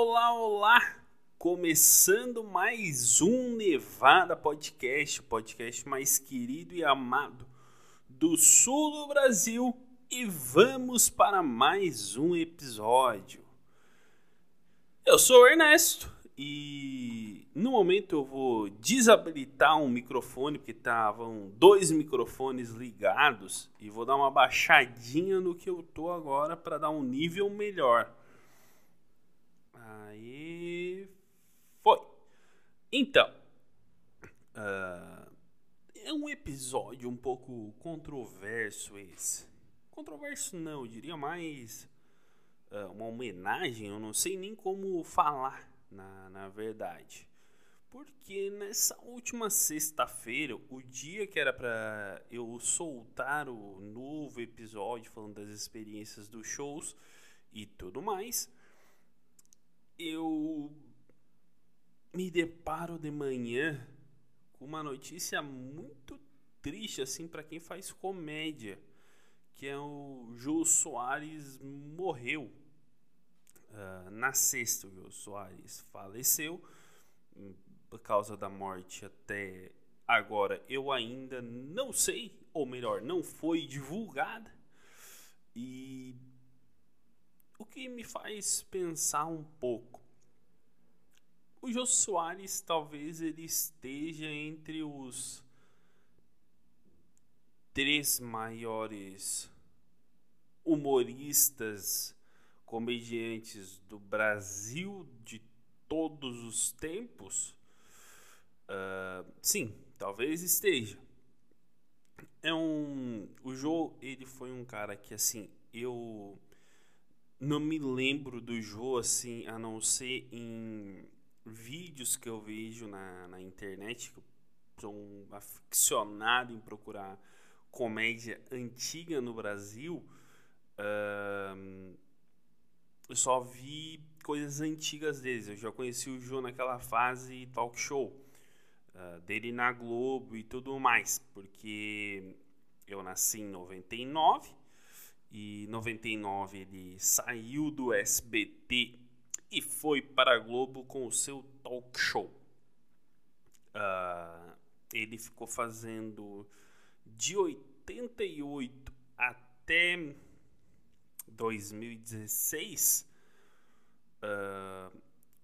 olá, olá! Começando mais um Nevada Podcast, o podcast mais querido e amado do sul do Brasil. E vamos para mais um episódio. Eu sou o Ernesto e no momento eu vou desabilitar um microfone, porque estavam dois microfones ligados, e vou dar uma baixadinha no que eu tô agora para dar um nível melhor. Aí foi. Então, uh, é um episódio um pouco controverso esse. Controverso não, eu diria mais uh, uma homenagem, eu não sei nem como falar, na, na verdade. Porque nessa última sexta-feira, o dia que era para eu soltar o novo episódio falando das experiências dos shows e tudo mais, eu me deparo de manhã com uma notícia muito triste assim para quem faz comédia, que é o Jô Soares morreu uh, na sexta. O Jô Soares faleceu hum, por causa da morte até agora eu ainda não sei, ou melhor, não foi divulgada. E o que me faz pensar um pouco. O Jô Soares talvez ele esteja entre os três maiores humoristas, comediantes do Brasil de todos os tempos. Uh, sim, talvez esteja. É um, o Jô ele foi um cara que assim eu não me lembro do Jô assim, a não ser em vídeos que eu vejo na, na internet. Eu sou um aficionado em procurar comédia antiga no Brasil. Uh, eu só vi coisas antigas deles. Eu já conheci o Jô naquela fase talk show. Uh, dele na Globo e tudo mais. Porque eu nasci em 99 e 99 ele saiu do SBT e foi para a Globo com o seu talk show. Uh, ele ficou fazendo de 88 até 2016 uh, ah,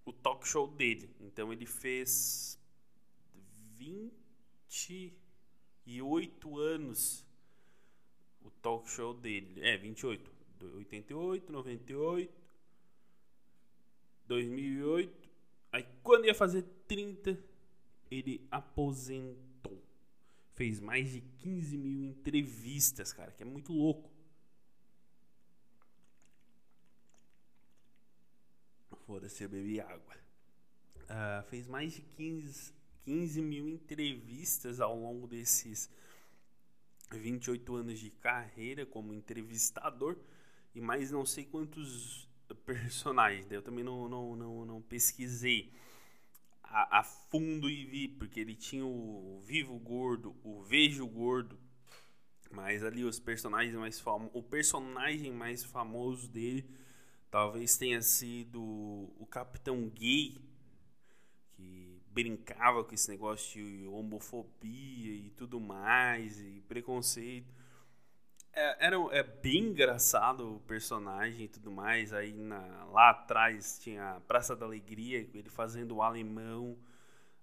o talk show dele. Então ele fez 28 anos o talk show dele. É, 28. 88, 98, 2008. Aí quando ia fazer 30, ele aposentou. Fez mais de 15 mil entrevistas, cara, que é muito louco. Foda-se, eu bebi água. Uh, fez mais de 15, 15 mil entrevistas ao longo desses 28 anos de carreira como entrevistador e mais não sei quantos personagens. Eu também não, não, não, não pesquisei a, a, fundo e vi, porque ele tinha o Vivo Gordo, o Vejo Gordo, mas ali os personagens mais famosos, o personagem mais famoso dele talvez tenha sido o Capitão Gay, brincava com esse negócio de homofobia e tudo mais, e preconceito. É, era, é bem engraçado o personagem e tudo mais. Aí na, lá atrás tinha a Praça da Alegria, ele fazendo o alemão.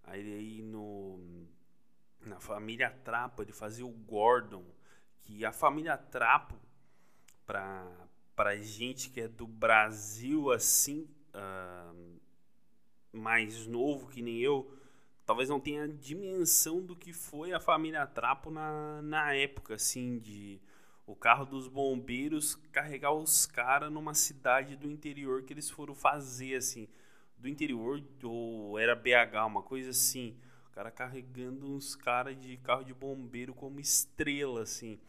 Aí, aí no, na família Trapo ele fazia o Gordon. Que a família Trapo, pra, pra gente que é do Brasil assim. Uh, mais novo que nem eu, talvez não tenha dimensão do que foi a família Trapo na, na época, assim, de o carro dos bombeiros carregar os caras numa cidade do interior que eles foram fazer, assim, do interior, ou era BH, uma coisa assim, o cara carregando uns caras de carro de bombeiro como estrela, assim,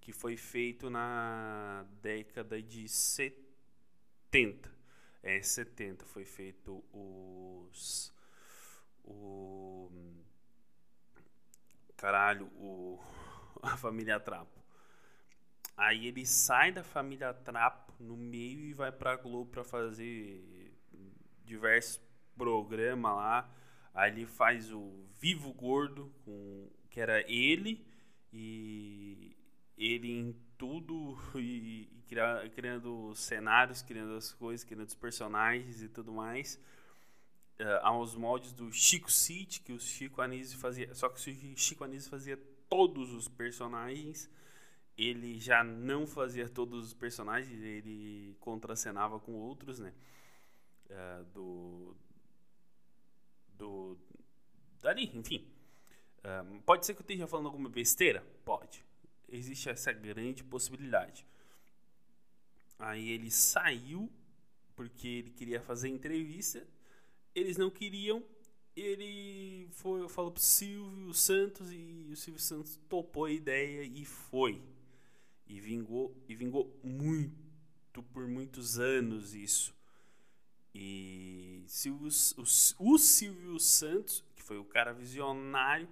que foi feito na década de 70 é, 70 foi feito os. O. Caralho, o. A família Trapo. Aí ele sai da família Trapo no meio e vai pra Globo pra fazer diversos programas lá. Aí ele faz o Vivo Gordo, com, que era ele e ele em tudo e, e criar, criando cenários, criando as coisas, criando os personagens e tudo mais. Uh, aos moldes do Chico City, que o Chico Anísio fazia. Só que o Chico Anísio fazia todos os personagens. Ele já não fazia todos os personagens, ele contracenava com outros, né? Uh, do. Do. Dali, enfim. Uh, pode ser que eu esteja falando alguma besteira? Pode. Existe essa grande possibilidade. Aí ele saiu porque ele queria fazer entrevista. Eles não queriam. Ele foi, falou pro Silvio Santos e o Silvio Santos topou a ideia e foi. E vingou, e vingou muito por muitos anos isso. E Silvio, o, o Silvio Santos, que foi o cara visionário,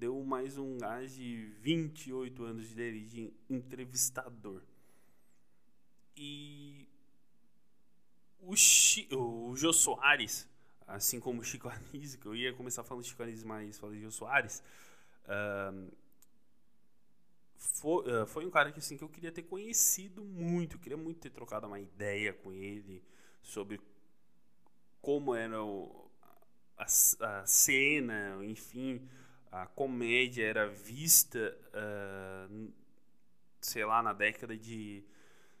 deu mais um gás de 28 anos dele de entrevistador. E o, Chi, o Jô Soares, assim como o Chico Anísio, que eu ia começar falando Chico Anísio, mas falei Jô Soares, uh, foi, uh, foi um cara que, assim, que eu queria ter conhecido muito, queria muito ter trocado uma ideia com ele sobre como era o, a, a cena, enfim, a comédia era vista, uh, sei lá, na década de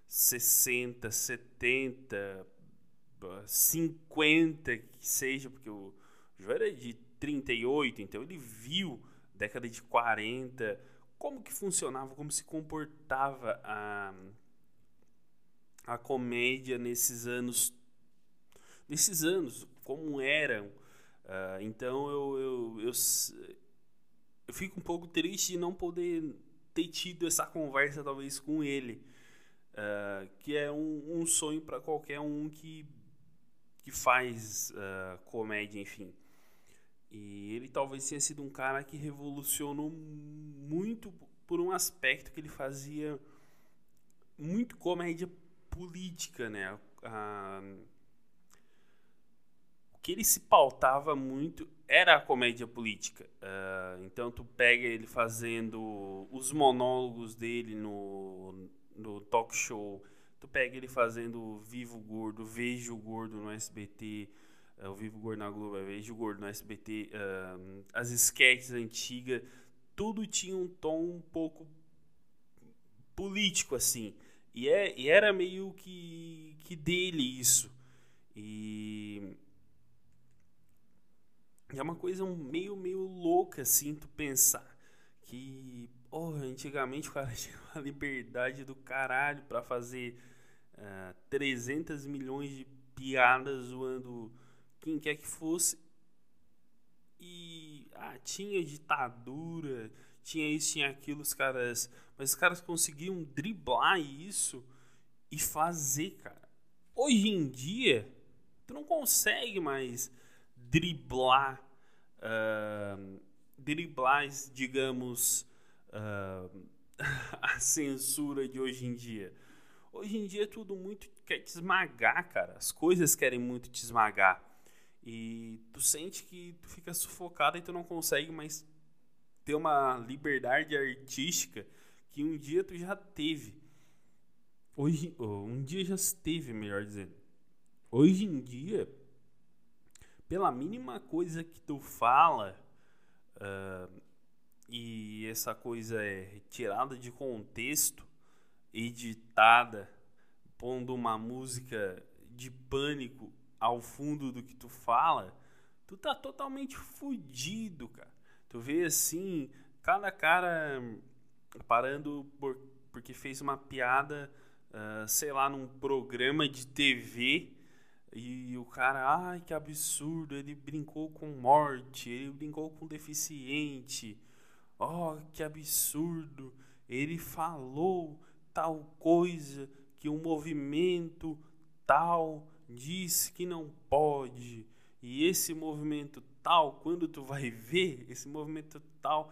60, 70, 50, que seja, porque o João era de 38, então ele viu década de 40, como que funcionava, como se comportava a, a comédia nesses anos, nesses anos, como eram. Uh, então eu, eu, eu, eu fico um pouco triste de não poder ter tido essa conversa talvez com ele uh, que é um, um sonho para qualquer um que, que faz uh, comédia, enfim. E ele talvez tenha sido um cara que revolucionou muito por um aspecto que ele fazia muito comédia política, né? Uh, que ele se pautava muito era a comédia política. Uh, então tu pega ele fazendo os monólogos dele no, no talk show. Tu pega ele fazendo Vivo Gordo, Vejo Gordo no SBT, uh, eh, o Vivo Gordo na Globo, Vejo Gordo no SBT, uh, eh, as sketches antigas, tudo tinha um tom um pouco político, assim. E, é, e era meio que, que dele isso. E é uma coisa meio, meio louca, assim, tu pensar que Oh, antigamente o cara tinha uma liberdade do caralho para fazer uh, eh, 300 milhões de piadas zoando quem quer que fosse. E ah, tinha ditadura, tinha isso, tinha aquilo, os caras. Mas os caras conseguiam driblar isso e fazer, cara. Hoje em dia, tu não consegue mais driblar. Uh, driblar, digamos uh, a censura de hoje em dia. Hoje em dia tudo muito quer te esmagar, cara. As coisas querem muito te esmagar. E tu sente que tu fica sufocado e tu não consegue mais ter uma liberdade artística que um dia tu já teve. Hoje, um dia já teve, melhor dizendo. Hoje em dia, pela mínima coisa que tu fala, uh, e essa coisa é retirada de contexto, editada, pondo uma música de pânico ao fundo do que tu fala, tu tá totalmente fudido, cara. Tu vê assim, cada cara parando por, porque fez uma piada, uh, sei lá, num programa de TV. E o cara, ai que absurdo, ele brincou com morte, ele brincou com deficiente, Oh, que absurdo! Ele falou tal coisa que um movimento tal disse que não pode. E esse movimento tal, quando tu vai ver, esse movimento tal,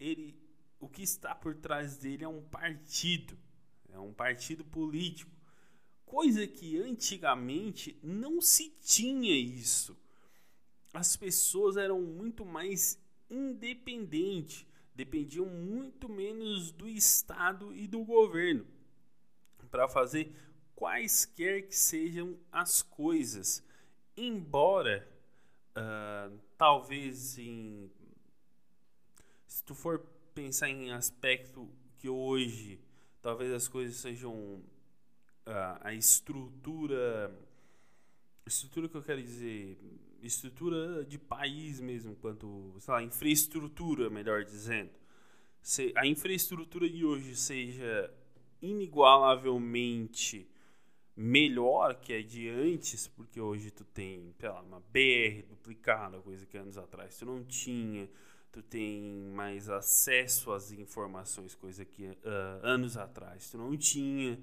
ele o que está por trás dele é um partido, é um partido político. Coisa que antigamente não se tinha isso. As pessoas eram muito mais independentes, dependiam muito menos do Estado e do governo para fazer quaisquer que sejam as coisas. Embora, uh, talvez em. Se tu for pensar em aspecto que hoje talvez as coisas sejam a estrutura estrutura que eu quero dizer estrutura de país mesmo quanto sei lá infraestrutura melhor dizendo. Se a infraestrutura de hoje seja inigualavelmente melhor que a de antes, porque hoje tu tem, sei lá, uma BR duplicada, coisa que anos atrás tu não tinha, tu tem mais acesso às informações, coisa que uh, anos atrás tu não tinha,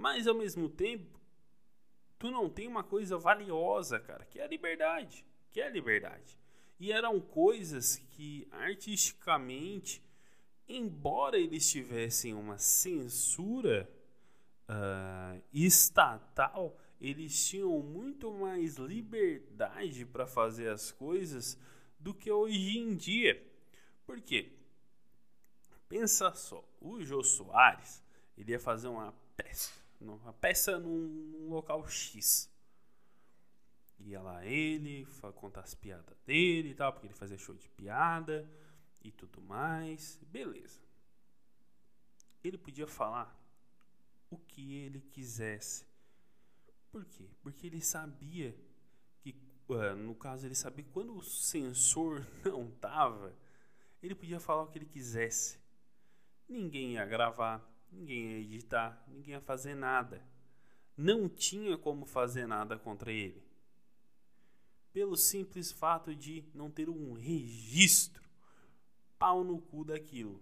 mas ao mesmo tempo tu não tem uma coisa valiosa, cara, que é a liberdade, que é a liberdade. E eram coisas que artisticamente, embora eles tivessem uma censura uh, estatal, eles tinham muito mais liberdade para fazer as coisas do que hoje em dia. Por quê? Pensa só, o Jô Soares ele ia fazer uma peça, uma peça num local X. Ia lá ele, contar as piadas dele e tal, porque ele fazia show de piada e tudo mais. Beleza. Ele podia falar o que ele quisesse. Por quê? Porque ele sabia que, uh, no caso, ele sabia que quando o sensor não tava, ele podia falar o que ele quisesse. Ninguém ia gravar, ninguém ia editar, ninguém ia fazer nada. Não tinha como fazer nada contra ele. Pelo simples fato de não ter um registro pau no cu daquilo.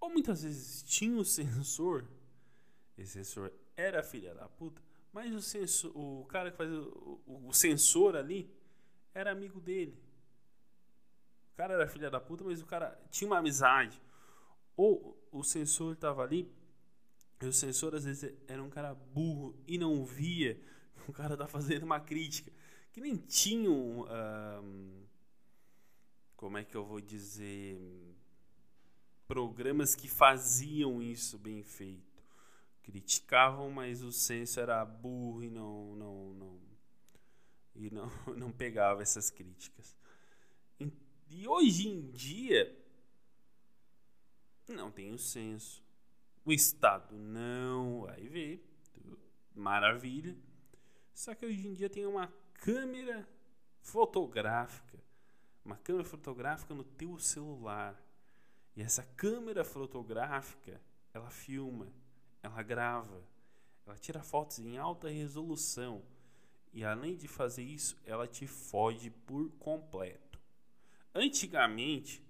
Ou muitas vezes tinha o sensor, esse sensor era filha da puta, mas o, sensor, o cara que fazia o, o, o sensor ali era amigo dele. O cara era filha da puta, mas o cara tinha uma amizade. Ou o sensor estava ali, e o sensor às vezes era um cara burro e não via o cara tá fazendo uma crítica. Que nem tinham. Um, como é que eu vou dizer? Programas que faziam isso bem feito criticavam, mas o senso era burro e não não não e não não pegava essas críticas. E hoje em dia não tem o senso. O Estado não vai ver. Maravilha. Só que hoje em dia tem uma câmera fotográfica. Uma câmera fotográfica no teu celular. E essa câmera fotográfica, ela filma ela grava, ela tira fotos em alta resolução e além de fazer isso, ela te fode por completo. Antigamente,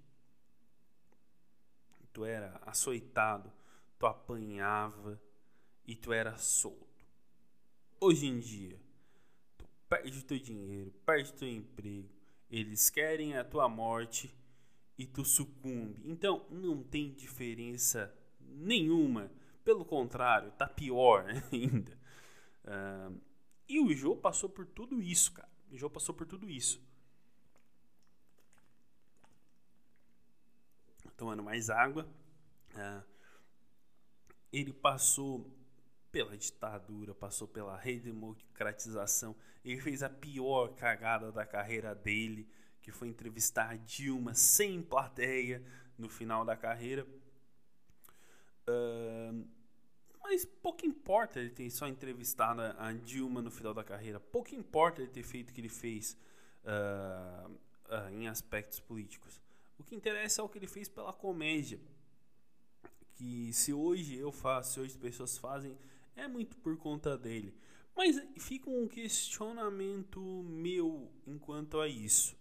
tu era açoitado, tu apanhava e tu era solto. Hoje em dia, tu perde teu dinheiro, perde teu emprego, eles querem a tua morte e tu sucumbe. Então, não tem diferença nenhuma pelo contrário, tá pior ainda. Uh, e o Jô passou por tudo isso, cara. O Jô passou por tudo isso. Tomando mais água. Uh, ele passou pela ditadura, passou pela redemocratização. Ele fez a pior cagada da carreira dele, que foi entrevistar a Dilma sem plateia no final da carreira. Uh, mas pouco importa ele ter só entrevistado a Dilma no final da carreira. Pouco importa ele ter feito o que ele fez uh, uh, em aspectos políticos. O que interessa é o que ele fez pela comédia. Que se hoje eu faço, se hoje as pessoas fazem, é muito por conta dele. Mas fica um questionamento meu enquanto a isso.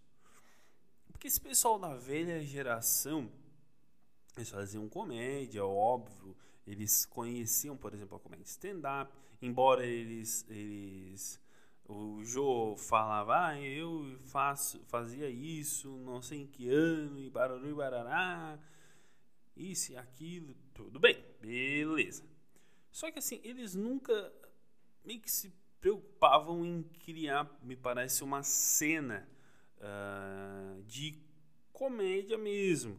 Porque esse pessoal da velha geração, eles faziam comédia, óbvio, eles conheciam, por exemplo, a comédia stand-up, embora eles, eles o Joe falava, ah, eu faço, fazia isso, não sei em que ano, e barulho e barará, isso e aquilo, tudo bem, beleza. Só que assim, eles nunca meio que se preocupavam em criar, me parece, uma cena uh, de comédia mesmo.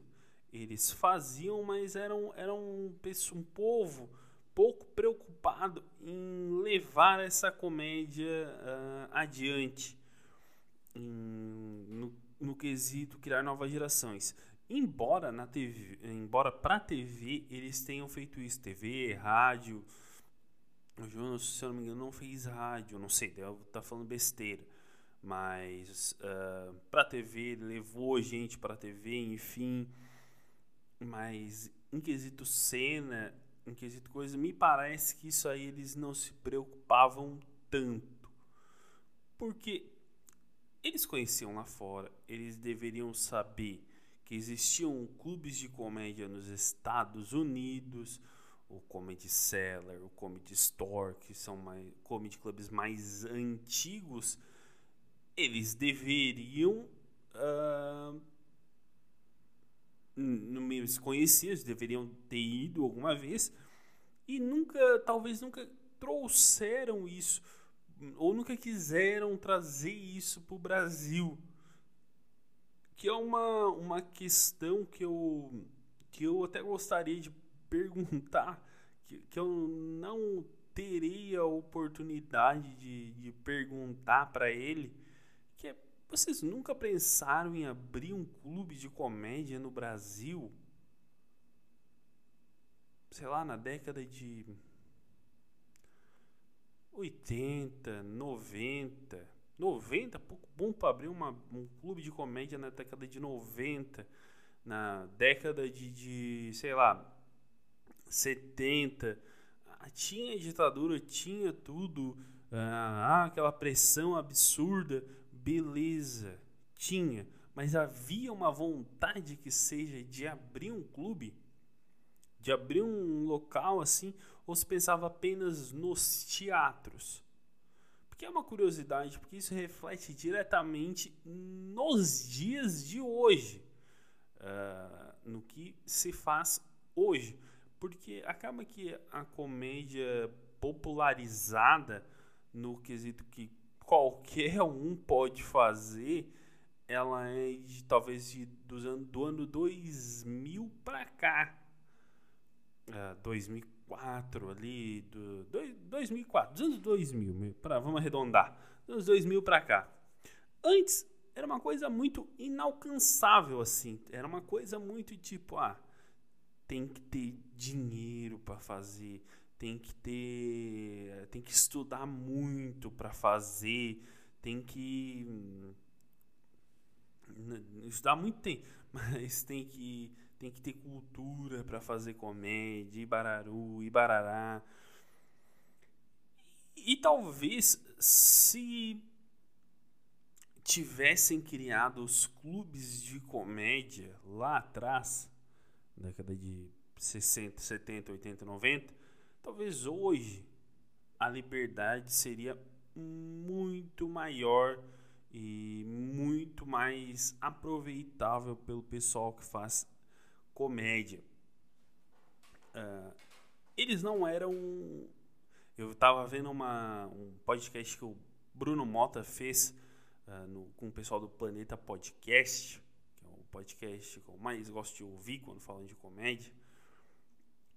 Eles faziam, mas eram, eram um, um povo pouco preocupado em levar essa comédia uh, adiante em, no, no quesito criar novas gerações. Embora na TV, embora para TV eles tenham feito isso, TV, rádio, o Jonas, se eu não me engano, não fez rádio, não sei, devo estar tá falando besteira. Mas uh, para TV, levou gente para TV, enfim. Mas em quesito cena, em quesito coisa, me parece que isso aí eles não se preocupavam tanto. Porque eles conheciam lá fora, eles deveriam saber que existiam clubes de comédia nos Estados Unidos, o Comedy Cellar, o Comedy Store, que são mais, comedy clubs mais antigos, eles deveriam uh, no meio desconhecidos, deveriam ter ido alguma vez e nunca, talvez nunca trouxeram isso ou nunca quiseram trazer isso para o Brasil, que é uma, uma questão que eu que eu até gostaria de perguntar, que, que eu não terei a oportunidade de, de perguntar para ele, que é, vocês nunca pensaram em abrir um clube de comédia no Brasil? Sei lá, na década de 80, 90. 90, pouco bom para abrir uma, um clube de comédia na década de 90. Na década de, de sei lá, 70, ah, tinha ditadura, tinha tudo, ah, aquela pressão absurda, beleza, tinha, mas havia uma vontade que seja de abrir um clube, de abrir um local assim, ou se pensava apenas nos teatros? Porque é uma curiosidade, porque isso reflete diretamente nos dias de hoje, uh, no que se faz hoje. Porque acaba que a comédia popularizada no quesito que qualquer um pode fazer, ela é de, talvez de, do, ano, do ano 2000 para cá. Uh, 2004 ali, do, do, 2004, dos anos 2000, pra, vamos arredondar, dos anos 2000 para cá. Antes era uma coisa muito inalcançável assim, era uma coisa muito tipo, ah, tem que ter dinheiro para fazer, tem que ter, tem que estudar muito para fazer, tem que hum, estudar muito tem, mas tem que tem que ter cultura para fazer comédia, ibararu, ibarará. E, e talvez se tivessem criado os clubes de comédia lá atrás, década de 60, 70, 80, 90, talvez hoje a liberdade seria muito maior e muito mais aproveitável pelo pessoal que faz comédia. Uh, eles não eram. Eu estava vendo uma, um podcast que o Bruno Mota fez uh, no, com o pessoal do Planeta Podcast podcast que eu mais gosto de ouvir quando falam de comédia.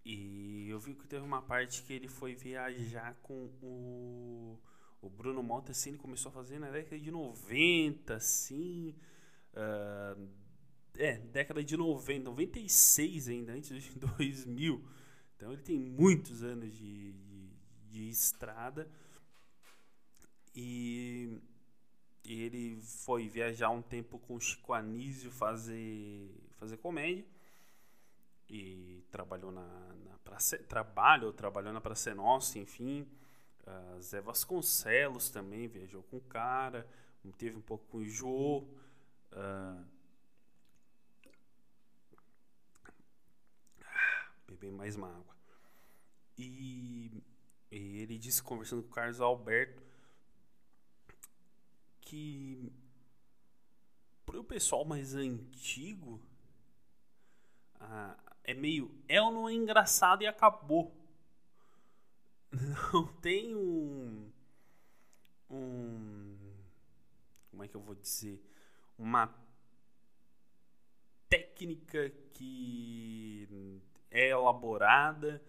E eu vi que teve uma parte que ele foi viajar com o, o Bruno Mota, assim, ele começou a fazer na década de 90, assim. Uh, é, década de 90, 96 ainda, antes de 2000. Então ele tem muitos anos de, de, de estrada. E e ele foi viajar um tempo com o Chico Anísio fazer, fazer comédia. E trabalhou na, na Praça, trabalho, trabalhou na Praça Nossa, enfim. Uh, Zé Vasconcelos também viajou com o cara. Teve um pouco com o Jô. Uh, beber mais uma água. E, e ele disse, conversando com o Carlos Alberto, que para o pessoal mais antigo ah, é meio é ou não é engraçado e acabou. Não tem um um. Como é que eu vou dizer? Uma técnica que é elaborada,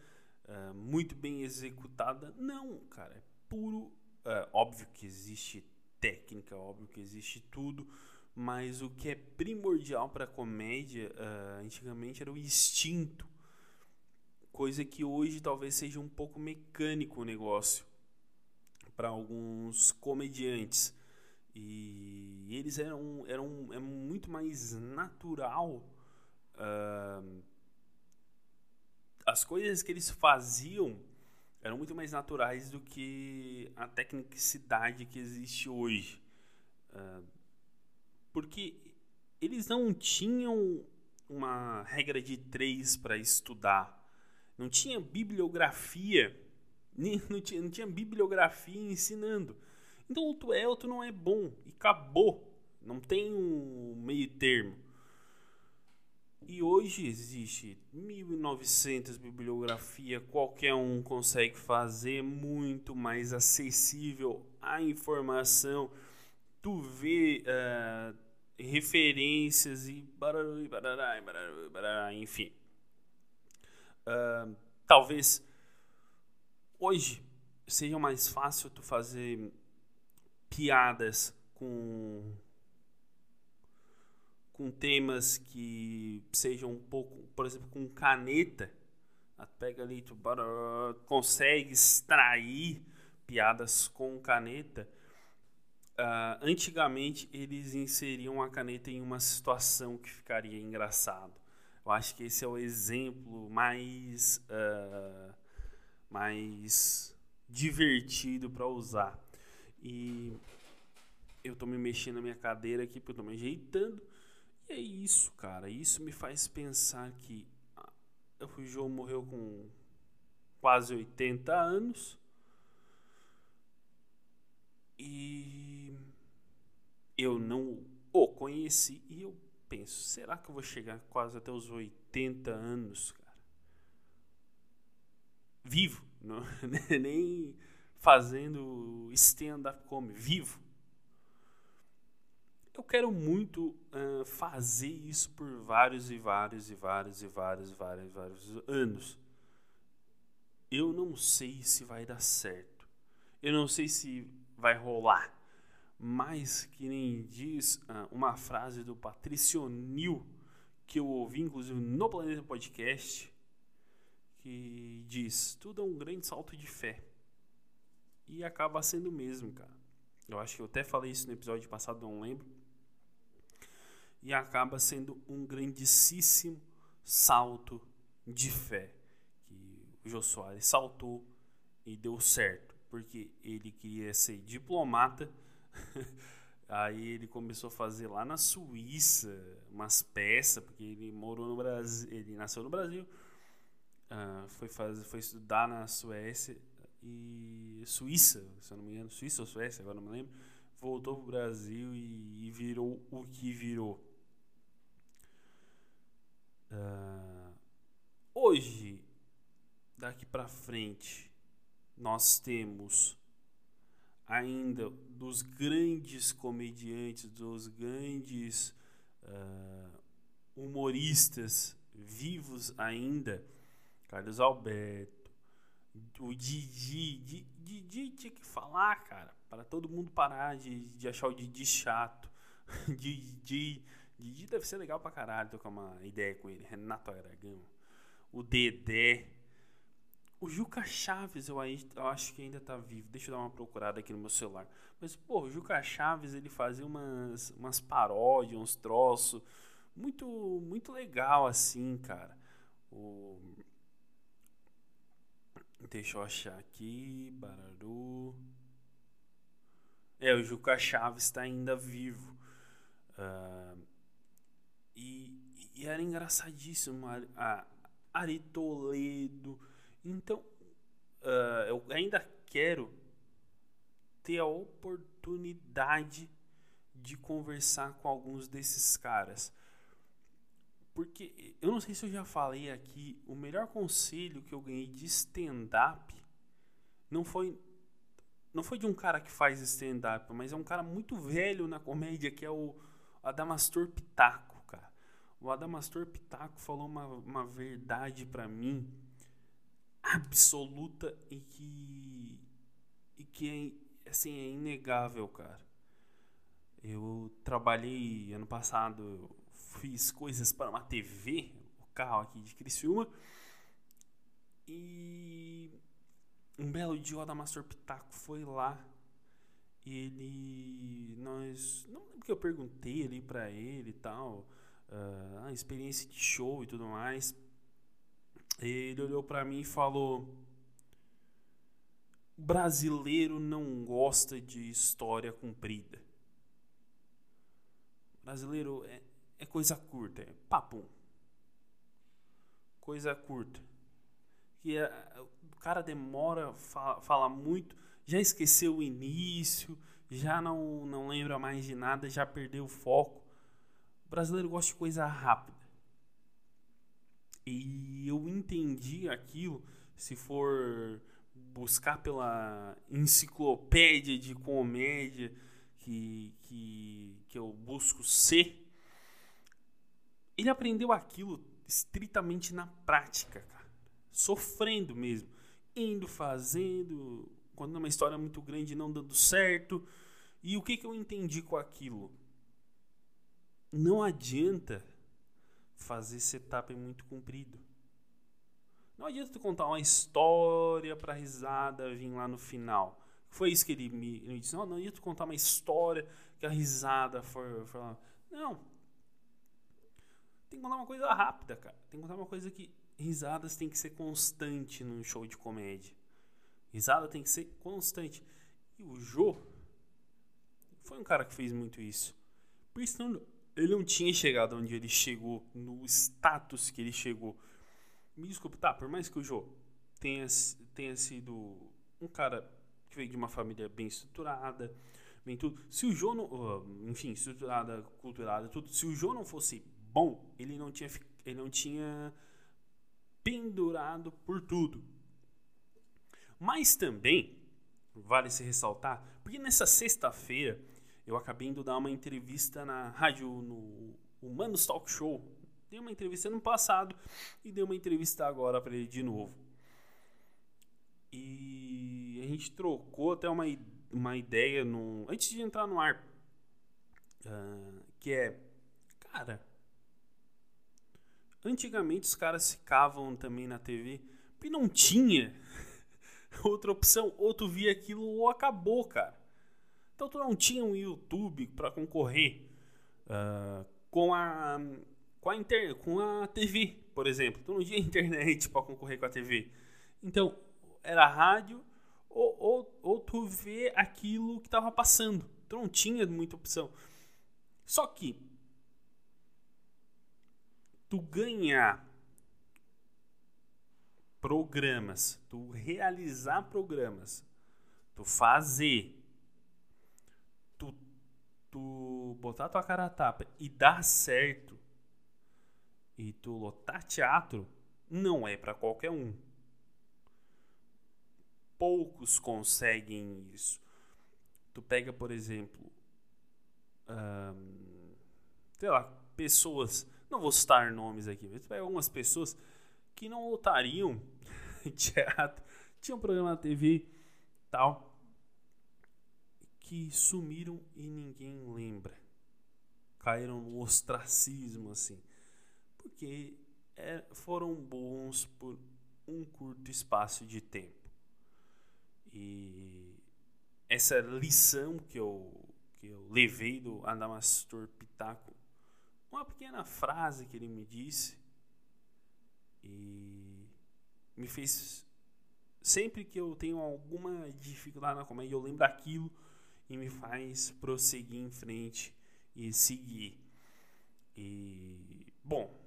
uh, muito bem executada. Não, cara, é puro. Uh, óbvio que existe técnica, óbvio que existe tudo, mas o que é primordial para comédia uh, antigamente era o instinto, coisa que hoje talvez seja um pouco mecânico o negócio para alguns comediantes. E eles eram, eram é muito mais natural. Uh, as coisas que eles faziam eram muito mais naturais do que a tecnicidade que existe hoje. Uh, porque eles não tinham uma regra de três para estudar. Não tinha bibliografia. Não tinha, não tinha bibliografia ensinando. Então ou tu é ou tu não é bom. E acabou. Não tem um meio termo. E hoje existe 1900 bibliografia, qualquer um consegue fazer, muito mais acessível a informação. Tu vê uh, referências e barará, barará, barará, barará enfim. Uh, talvez hoje seja mais fácil tu fazer piadas com com temas que sejam um pouco, por exemplo, com caneta, pega ali, tu consegue extrair piadas com caneta. Uh, antigamente eles inseriam a caneta em uma situação que ficaria engraçado. Eu acho que esse é o exemplo mais uh, mais divertido para usar. E eu tô me mexendo na minha cadeira aqui, porque eu tô me ajeitando. É isso, cara. Isso me faz pensar que ah, o João morreu com quase 80 anos. E eu não o conheci. E eu penso, será que eu vou chegar quase até os 80 anos, cara? Vivo, não, nem fazendo stand-up comedy, vivo. Eu quero muito uh, fazer isso por vários e vários e vários e vários e vários, vários anos. Eu não sei se vai dar certo. Eu não sei se vai rolar. Mas que nem diz uh, uma frase do Patricio Nil que eu ouvi inclusive no Planeta Podcast que diz: tudo é um grande salto de fé. E acaba sendo mesmo, cara. Eu acho que eu até falei isso no episódio passado, não lembro. E acaba sendo um grandíssimo salto de fé. Que o Jô Soares saltou e deu certo. Porque ele queria ser diplomata. Aí ele começou a fazer lá na Suíça umas peças, porque ele morou no Brasil, ele nasceu no Brasil, uh, foi, fazer, foi estudar na Suécia e Suíça, se eu não me engano, Suíça ou Suécia, agora não me lembro, voltou pro Brasil e, e virou o que virou. Uh, hoje, daqui para frente, nós temos ainda dos grandes comediantes, dos grandes uh, humoristas vivos ainda, Carlos Alberto, o Didi, Didi tinha que falar, cara, para todo mundo parar de, de achar o Didi chato. Didi, Didi deve ser legal pra caralho trocar uma ideia com ele. Renato Aragão, o Dedé. O Juca Chaves, eu, eu acho que ainda tá vivo. Deixa eu dar uma procurada aqui no meu celular. Mas, pô, o Juca Chaves, ele fazia umas, umas paródias, uns troços. Muito, muito legal, assim, cara. O, Deixa eu achar aqui. Bararu. É, o Juca Chaves está ainda vivo. Uh, e, e, era engraçadíssimo. A, Ari Toledo. Então, uh, eu ainda quero ter a oportunidade de conversar com alguns desses caras. Porque eu não sei se eu já falei aqui, o melhor conselho que eu ganhei de stand-up não foi não foi de um cara que faz stand-up, mas é um cara muito velho na comédia, que é o Adamastor Pitaco, cara. O Adamastor Pitaco falou uma, uma verdade para mim absoluta e que, e que é, assim, é inegável, cara. Eu trabalhei ano passado, fiz coisas para uma TV, o carro aqui de Criciúma, e um belo dia o Adamastor Pitaco foi lá e ele nós não lembro que eu perguntei ali para ele e tal uh, a experiência de show e tudo mais ele olhou para mim e falou brasileiro não gosta de história comprida brasileiro é, é coisa curta é papum coisa curta que o cara demora fala, fala muito já esqueceu o início, já não, não lembra mais de nada, já perdeu o foco. O brasileiro gosta de coisa rápida. E eu entendi aquilo, se for buscar pela enciclopédia de comédia que, que, que eu busco ser, ele aprendeu aquilo estritamente na prática, cara. Sofrendo mesmo. Indo, fazendo, quando é uma história muito grande não dando certo. E o que, que eu entendi com aquilo? Não adianta fazer setup muito comprido. Não adianta tu contar uma história para risada vir lá no final. Foi isso que ele me, me disse. Não, não adianta tu contar uma história que a risada for, for lá. Não. Tem que contar uma coisa rápida, cara. Tem que contar uma coisa que risadas tem que ser constante num show de comédia. Risada tem que ser constante. E o Jô foi um cara que fez muito isso. Por isso não, ele não tinha chegado onde ele chegou, no status que ele chegou. Me desculpe, tá? Por mais que o Jô tenha, tenha sido um cara que veio de uma família bem estruturada, bem tudo. Se o Jô não, enfim, estruturada, culturada, tudo. Se o Jô não fosse bom, ele não tinha, ele não tinha pendurado por tudo. Mas também, vale se ressaltar, porque nessa sexta-feira eu acabei indo dar uma entrevista na rádio, no Humanos Talk Show. Dei uma entrevista no passado e dei uma entrevista agora para ele de novo. E a gente trocou até uma, uma ideia no, antes de entrar no ar. Uh, que é, cara, antigamente os caras ficavam também na TV porque não tinha outra opção, ou tu via aquilo ou acabou, cara. Então tu não tinha um YouTube para concorrer uh, com a com a inter, com a TV, por exemplo. Tu não tinha internet para concorrer com a TV. Então era rádio ou, ou, ou tu vê aquilo que estava passando. Tu não tinha muita opção. Só que tu ganhar programas, tu realizar programas, tu fazer, tu botar tua cara a tapa e dar certo e tu lotar teatro, não é para qualquer um. Poucos conseguem isso. Tu pega, por exemplo, sei lá, pessoas, não vou citar nomes aqui, mas tu pega algumas pessoas que não lotariam teatro, tinha um programa na TV tal, que sumiram e ninguém lembra. Caíram no ostracismo, assim. Porque é, foram bons por um curto espaço de tempo. E essa lição que eu, que eu levei do Adamastor Pitaco, uma pequena frase que ele me disse, e me fez. Sempre que eu tenho alguma dificuldade na comédia, eu lembro daquilo e me faz prosseguir em frente e seguir. E, bom,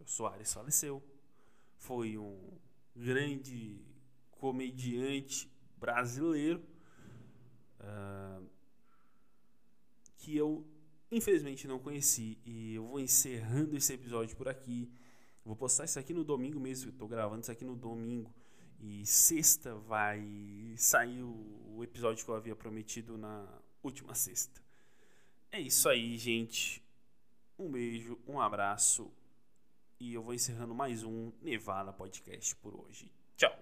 o Soares faleceu. Foi um grande comediante brasileiro uh, que eu infelizmente não conheci. E eu vou encerrando esse episódio por aqui. Vou postar isso aqui no domingo mesmo. Estou gravando isso aqui no domingo. E sexta vai sair o episódio que eu havia prometido na última sexta. É isso aí, gente. Um beijo, um abraço. E eu vou encerrando mais um Nevada Podcast por hoje. Tchau.